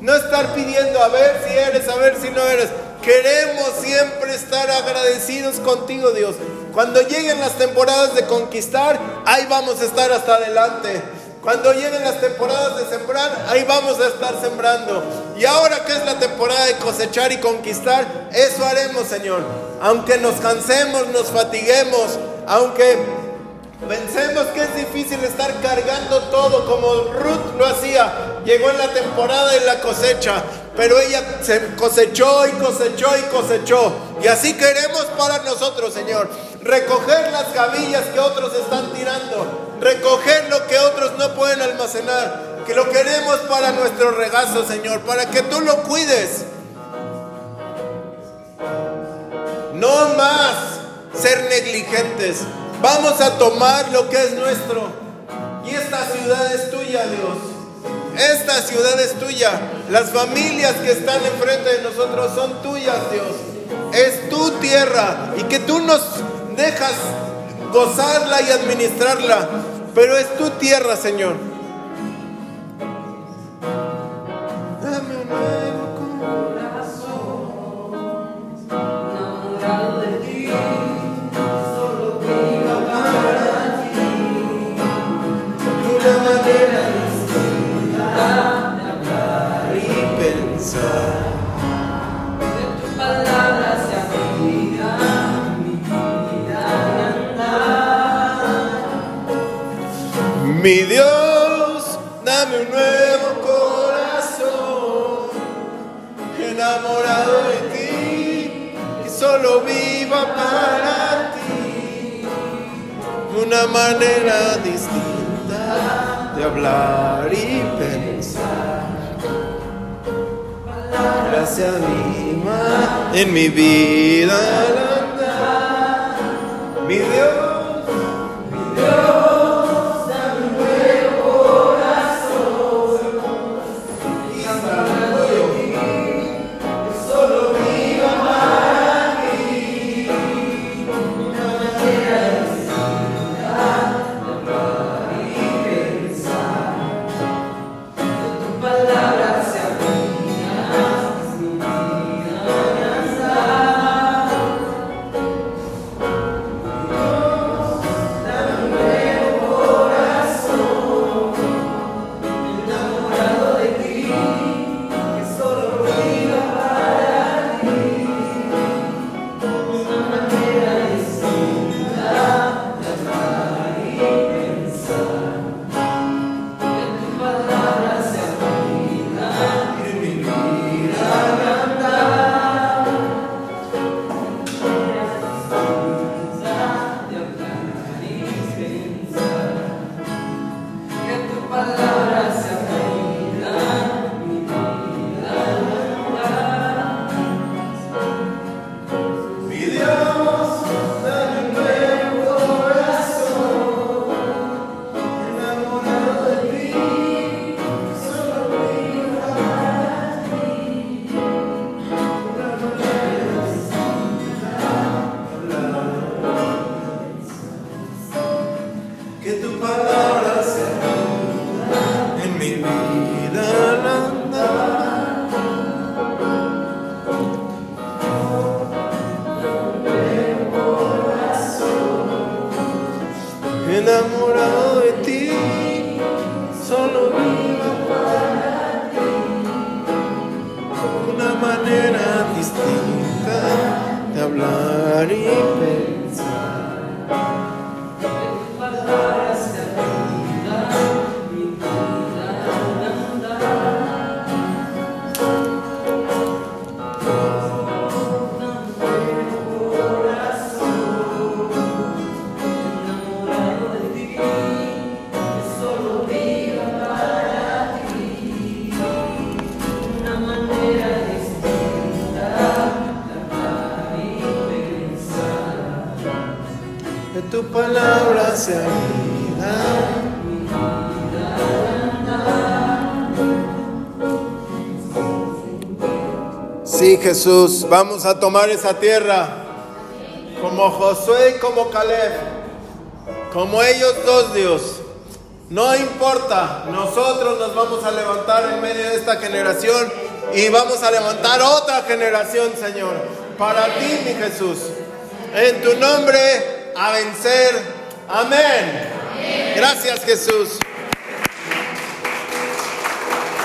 No estar pidiendo a ver si eres, a ver si no eres. Queremos siempre estar agradecidos contigo, Dios. Cuando lleguen las temporadas de conquistar, ahí vamos a estar hasta adelante. Cuando lleguen las temporadas de sembrar, ahí vamos a estar sembrando. Y ahora que es la temporada de cosechar y conquistar, eso haremos, Señor. Aunque nos cansemos, nos fatiguemos, aunque pensemos que es difícil estar cargando todo como Ruth lo hacía. Llegó en la temporada de la cosecha, pero ella se cosechó y cosechó y cosechó. Y así queremos para nosotros, Señor. Recoger las gavillas que otros están tirando recoger lo que otros no pueden almacenar, que lo queremos para nuestro regazo, Señor, para que tú lo cuides. No más ser negligentes. Vamos a tomar lo que es nuestro. Y esta ciudad es tuya, Dios. Esta ciudad es tuya. Las familias que están enfrente de nosotros son tuyas, Dios. Es tu tierra y que tú nos dejas gozarla y administrarla pero es tu tierra, Señor. Dame un nuevo Mi Dios, dame un nuevo corazón, enamorado de ti, y solo viva para ti. Una manera distinta de hablar y pensar. Gracias viva en mi vida Mi Dios. Jesús, vamos a tomar esa tierra como Josué y como Caleb, como ellos dos, Dios. No importa, nosotros nos vamos a levantar en medio de esta generación y vamos a levantar otra generación, Señor, para ti, mi Jesús. En tu nombre, a vencer. Amén. Gracias, Jesús.